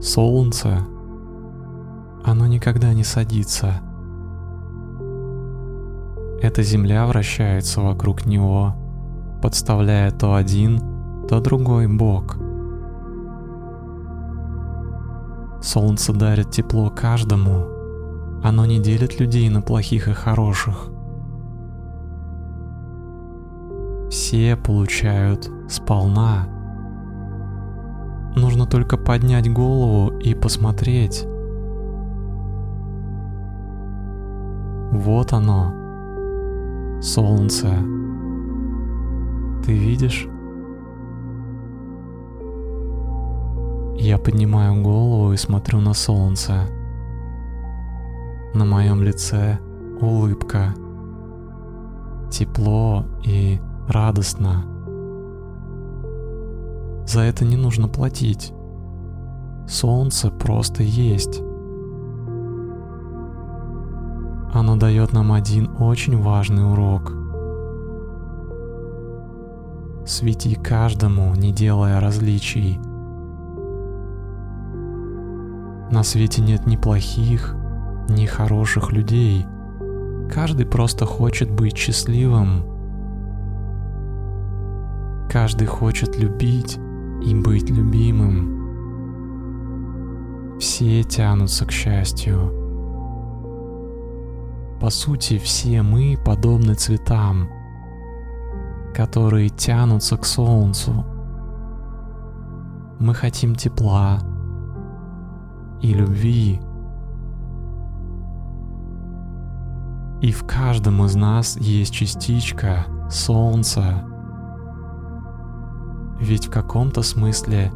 Солнце, оно никогда не садится. Эта Земля вращается вокруг него, подставляя то один, то другой бок. Солнце дарит тепло каждому, оно не делит людей на плохих и хороших. Все получают сполна. Нужно только поднять голову и посмотреть. Вот оно, солнце. Ты видишь? Я поднимаю голову и смотрю на солнце. На моем лице улыбка. Тепло и радостно. За это не нужно платить. Солнце просто есть. Оно дает нам один очень важный урок. Свети каждому, не делая различий. На свете нет ни плохих, ни хороших людей. Каждый просто хочет быть счастливым. Каждый хочет любить и быть любимым. Все тянутся к счастью. По сути, все мы подобны цветам, которые тянутся к солнцу. Мы хотим тепла и любви. И в каждом из нас есть частичка солнца. Ведь в каком-то смысле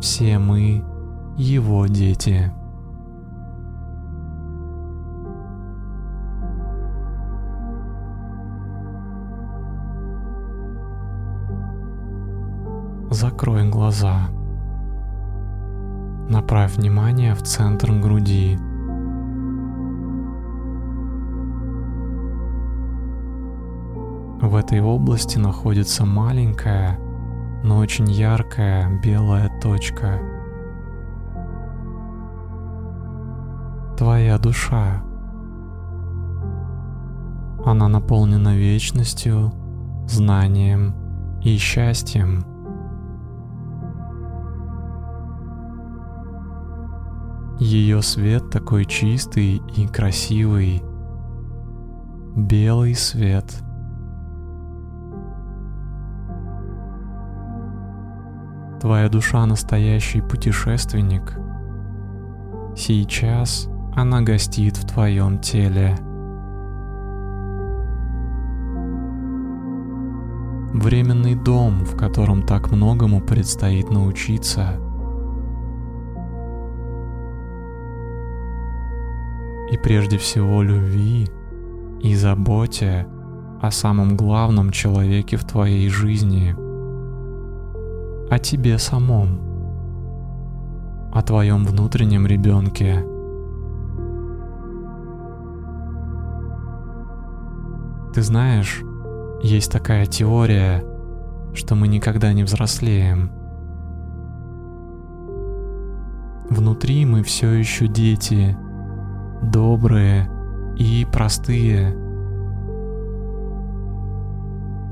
все мы его дети. Закрой глаза. Направь внимание в центр груди. В этой области находится маленькая, но очень яркая белая точка. Твоя душа. Она наполнена вечностью, знанием и счастьем. Ее свет такой чистый и красивый. Белый свет. Твоя душа настоящий путешественник. Сейчас она гостит в твоем теле. Временный дом, в котором так многому предстоит научиться – и прежде всего любви и заботе о самом главном человеке в твоей жизни, о тебе самом, о твоем внутреннем ребенке. Ты знаешь, есть такая теория, что мы никогда не взрослеем. Внутри мы все еще дети, добрые и простые.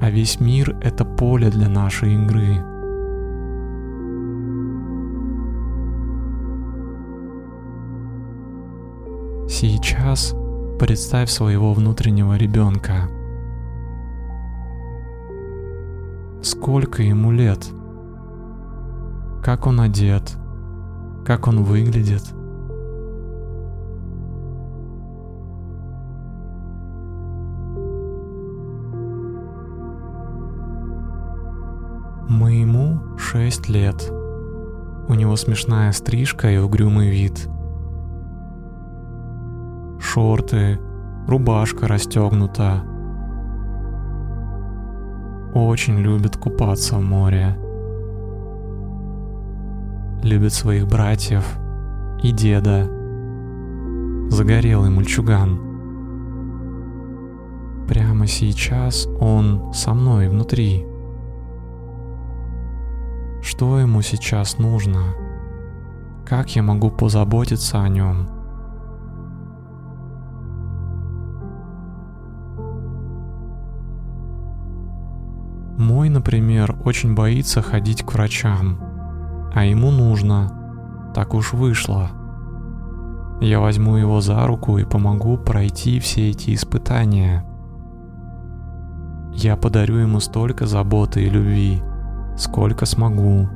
А весь мир — это поле для нашей игры. Сейчас представь своего внутреннего ребенка. Сколько ему лет? Как он одет? Как он выглядит? Моему шесть лет. У него смешная стрижка и угрюмый вид. Шорты, рубашка расстегнута. Очень любит купаться в море. Любит своих братьев и деда. Загорелый мальчуган. Прямо сейчас он со мной внутри. Что ему сейчас нужно? Как я могу позаботиться о нем? Мой, например, очень боится ходить к врачам, а ему нужно. Так уж вышло. Я возьму его за руку и помогу пройти все эти испытания. Я подарю ему столько заботы и любви, сколько смогу.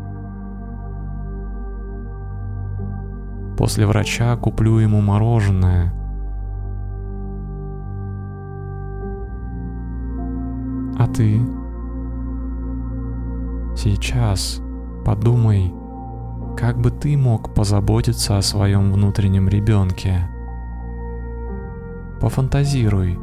После врача куплю ему мороженое. А ты? Сейчас подумай, как бы ты мог позаботиться о своем внутреннем ребенке. Пофантазируй.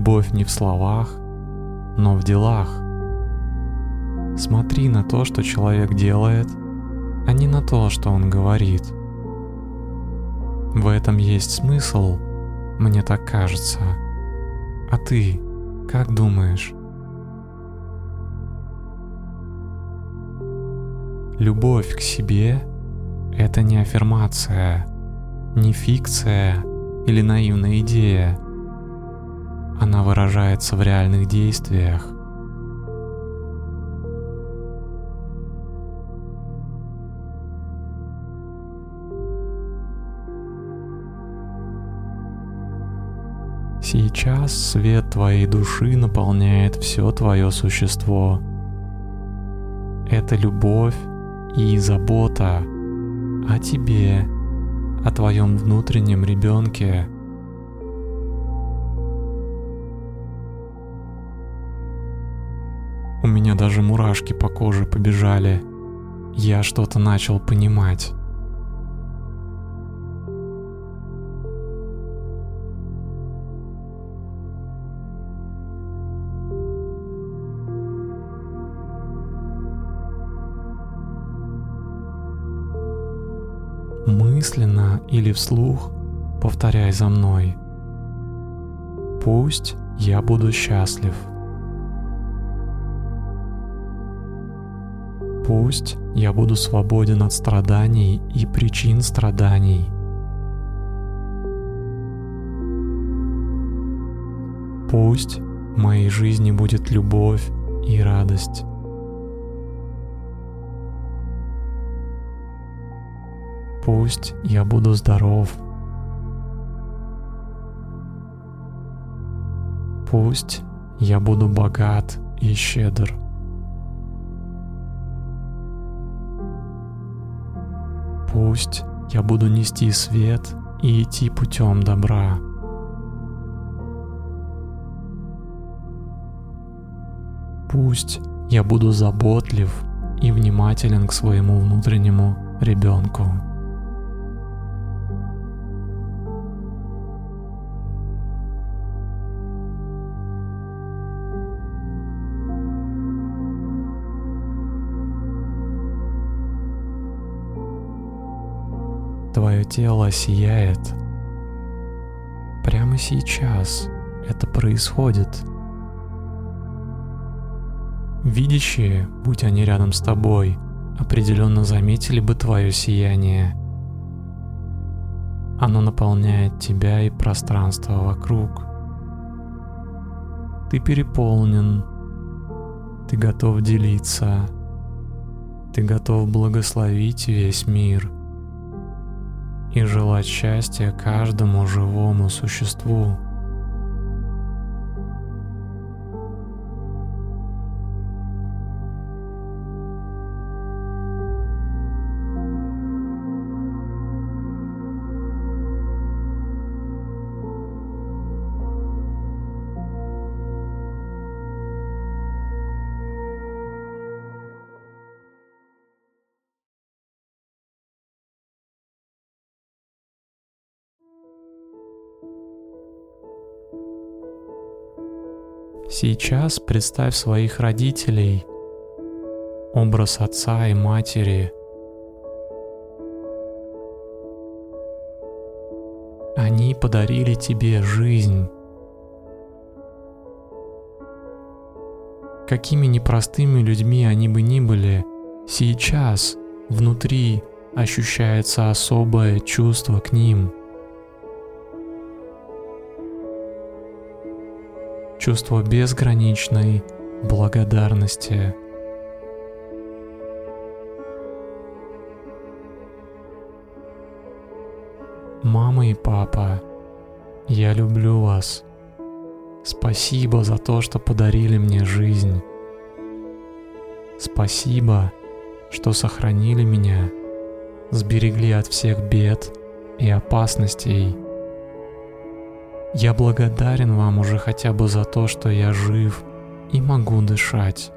Любовь не в словах, но в делах. Смотри на то, что человек делает, а не на то, что он говорит. В этом есть смысл, мне так кажется. А ты как думаешь? Любовь к себе — это не аффирмация, не фикция — или наивная идея. Она выражается в реальных действиях. Сейчас свет твоей души наполняет все твое существо. Это любовь и забота о тебе о твоем внутреннем ребенке. У меня даже мурашки по коже побежали. Я что-то начал понимать. мысленно или вслух повторяй за мной. Пусть я буду счастлив. Пусть я буду свободен от страданий и причин страданий. Пусть в моей жизни будет любовь и радость. Пусть я буду здоров. Пусть я буду богат и щедр. Пусть я буду нести свет и идти путем добра. Пусть я буду заботлив и внимателен к своему внутреннему ребенку. Твое тело сияет. Прямо сейчас это происходит. Видящие, будь они рядом с тобой, определенно заметили бы твое сияние. Оно наполняет тебя и пространство вокруг. Ты переполнен. Ты готов делиться. Ты готов благословить весь мир — и желать счастья каждому живому существу. Сейчас представь своих родителей, образ отца и матери. Они подарили тебе жизнь. Какими непростыми людьми они бы ни были, сейчас внутри ощущается особое чувство к ним – чувство безграничной благодарности. Мама и папа, я люблю вас. Спасибо за то, что подарили мне жизнь. Спасибо, что сохранили меня, сберегли от всех бед и опасностей. Я благодарен вам уже хотя бы за то, что я жив и могу дышать.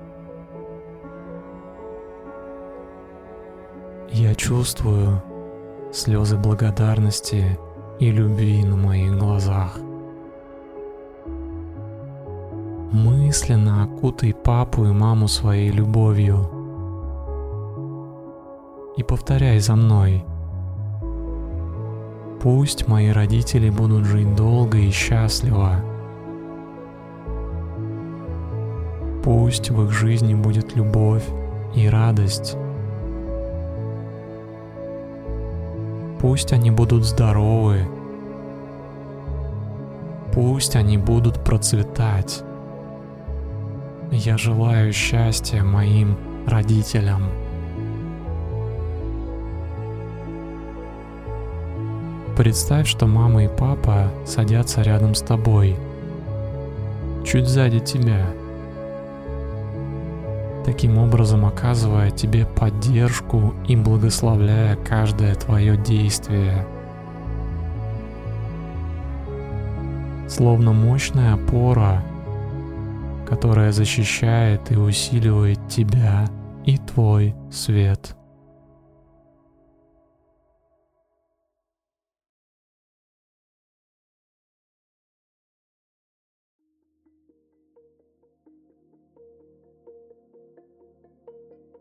Я чувствую слезы благодарности и любви на моих глазах. Мысленно окутай папу и маму своей любовью и повторяй за мной – Пусть мои родители будут жить долго и счастливо. Пусть в их жизни будет любовь и радость. Пусть они будут здоровы. Пусть они будут процветать. Я желаю счастья моим родителям. Представь, что мама и папа садятся рядом с тобой, чуть сзади тебя, таким образом оказывая тебе поддержку и благословляя каждое твое действие. Словно мощная опора, которая защищает и усиливает тебя и твой свет.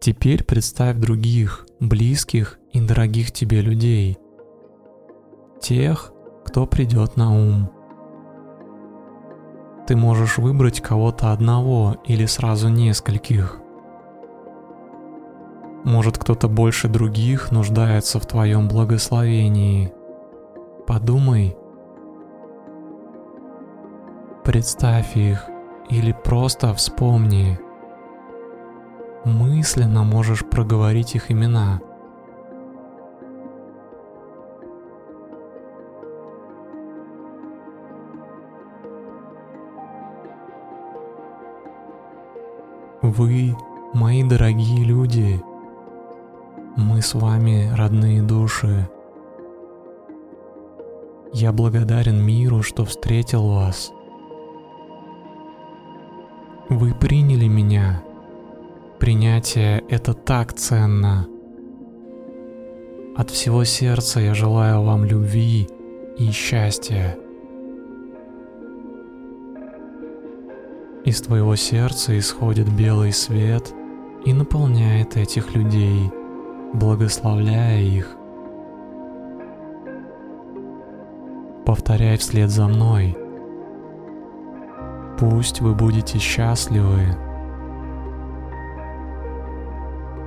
Теперь представь других, близких и дорогих тебе людей. Тех, кто придет на ум. Ты можешь выбрать кого-то одного или сразу нескольких. Может кто-то больше других нуждается в твоем благословении. Подумай. Представь их или просто вспомни мысленно можешь проговорить их имена. Вы, мои дорогие люди, мы с вами родные души. Я благодарен миру, что встретил вас. Вы приняли меня принятие — это так ценно. От всего сердца я желаю вам любви и счастья. Из твоего сердца исходит белый свет и наполняет этих людей, благословляя их. Повторяй вслед за мной. Пусть вы будете счастливы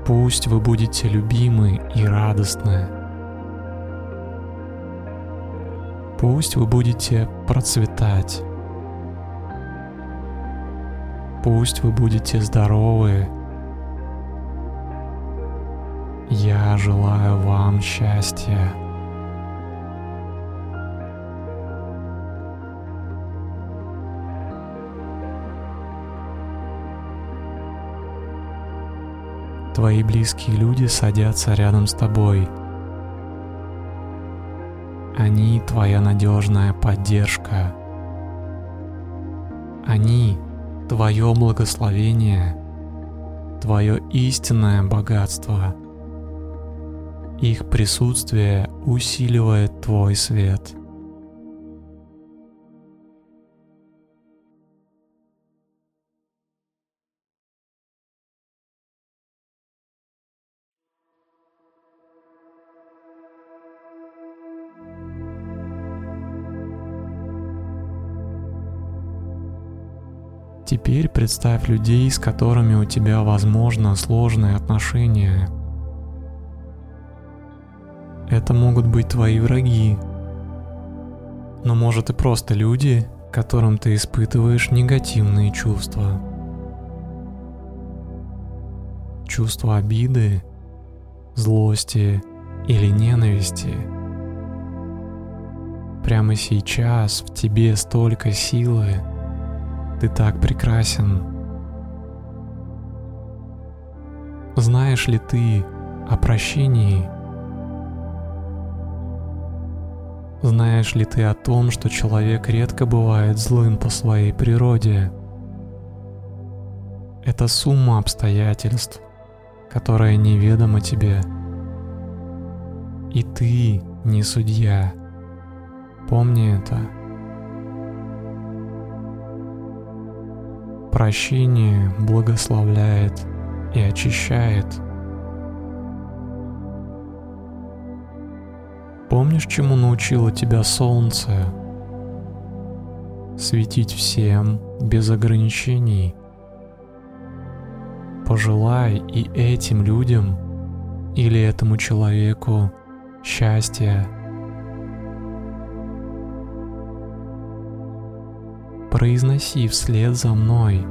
Пусть вы будете любимы и радостны. Пусть вы будете процветать. Пусть вы будете здоровы. Я желаю вам счастья. Твои близкие люди садятся рядом с тобой. Они твоя надежная поддержка. Они твое благословение, твое истинное богатство. Их присутствие усиливает твой свет – теперь представь людей, с которыми у тебя, возможно, сложные отношения. Это могут быть твои враги, но может и просто люди, которым ты испытываешь негативные чувства. Чувство обиды, злости или ненависти. Прямо сейчас в тебе столько силы, ты так прекрасен. Знаешь ли ты о прощении? Знаешь ли ты о том, что человек редко бывает злым по своей природе? Это сумма обстоятельств, которая неведома тебе. И ты не судья. Помни это. Прощение благословляет и очищает – Помнишь, чему научило тебя солнце? Светить всем без ограничений. Пожелай и этим людям или этому человеку счастья. Произноси вслед за мной.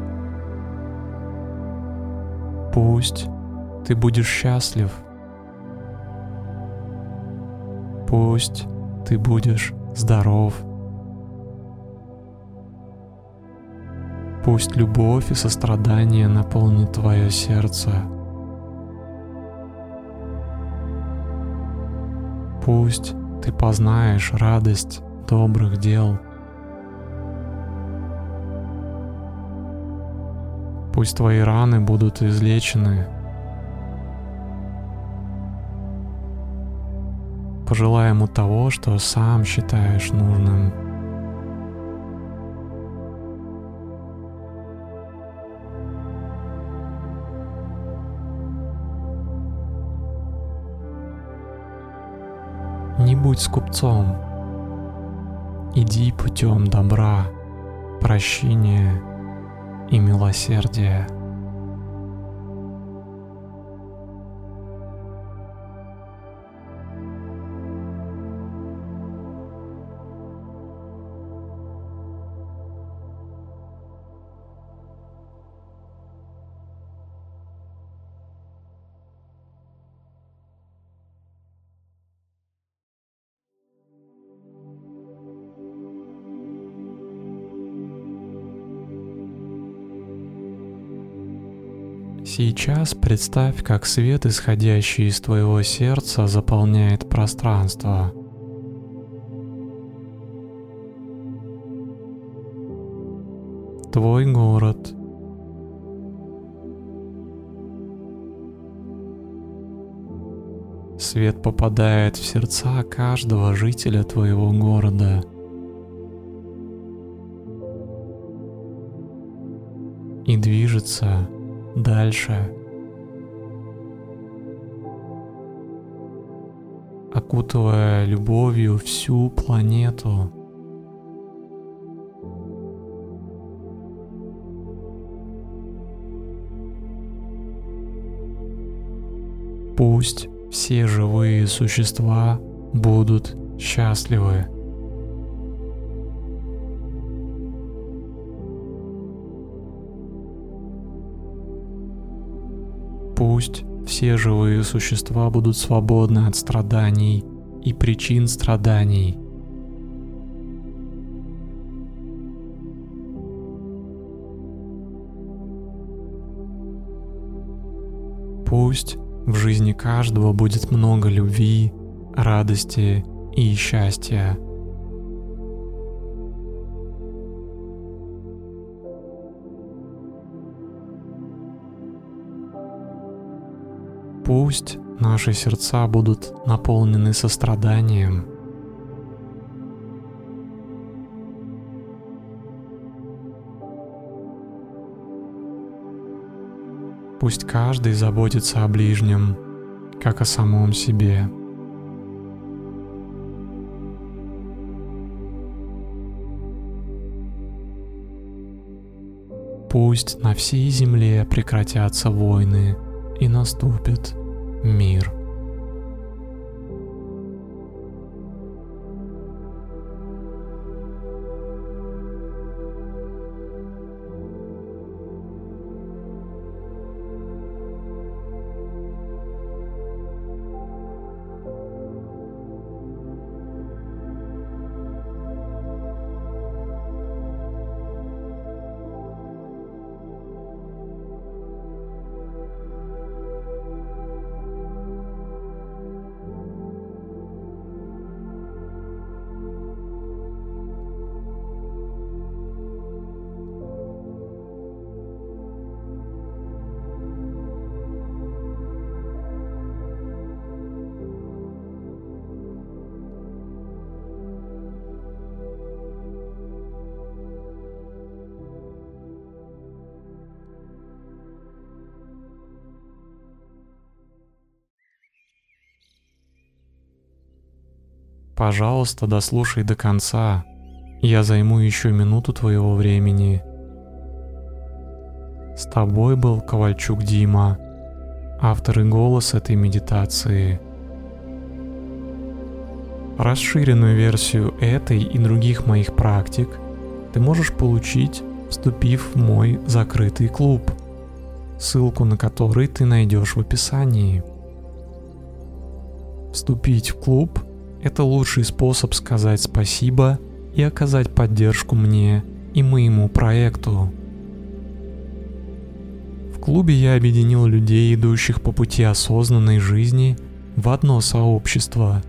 Пусть ты будешь счастлив – Пусть ты будешь здоров. Пусть любовь и сострадание наполнят твое сердце. Пусть ты познаешь радость добрых дел. Пусть твои раны будут излечены Пожелай ему того, что сам считаешь нужным. Не будь скупцом. Иди путем добра, прощения и милосердия. Сейчас представь, как свет, исходящий из твоего сердца, заполняет пространство. Твой город. Свет попадает в сердца каждого жителя твоего города. И движется дальше. окутывая любовью всю планету. Пусть все живые существа будут счастливы. Пусть все живые существа будут свободны от страданий и причин страданий. Пусть в жизни каждого будет много любви, радости и счастья. Пусть наши сердца будут наполнены состраданием. Пусть каждый заботится о ближнем, как о самом себе. Пусть на всей земле прекратятся войны и наступит мир. Пожалуйста, дослушай до конца. Я займу еще минуту твоего времени. С тобой был Ковальчук Дима, автор и голос этой медитации. Расширенную версию этой и других моих практик ты можешь получить, вступив в мой закрытый клуб, ссылку на который ты найдешь в описании. Вступить в клуб – это лучший способ сказать спасибо и оказать поддержку мне и моему проекту. В клубе я объединил людей, идущих по пути осознанной жизни, в одно сообщество.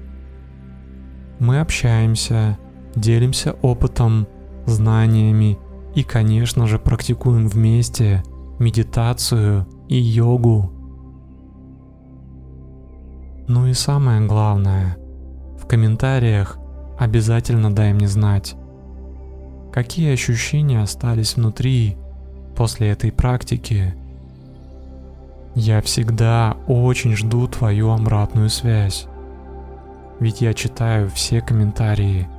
Мы общаемся, делимся опытом, знаниями и, конечно же, практикуем вместе медитацию и йогу. Ну и самое главное – в комментариях обязательно дай мне знать, какие ощущения остались внутри после этой практики. Я всегда очень жду твою обратную связь, ведь я читаю все комментарии.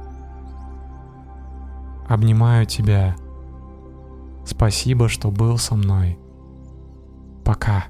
Обнимаю тебя. Спасибо, что был со мной. Пока.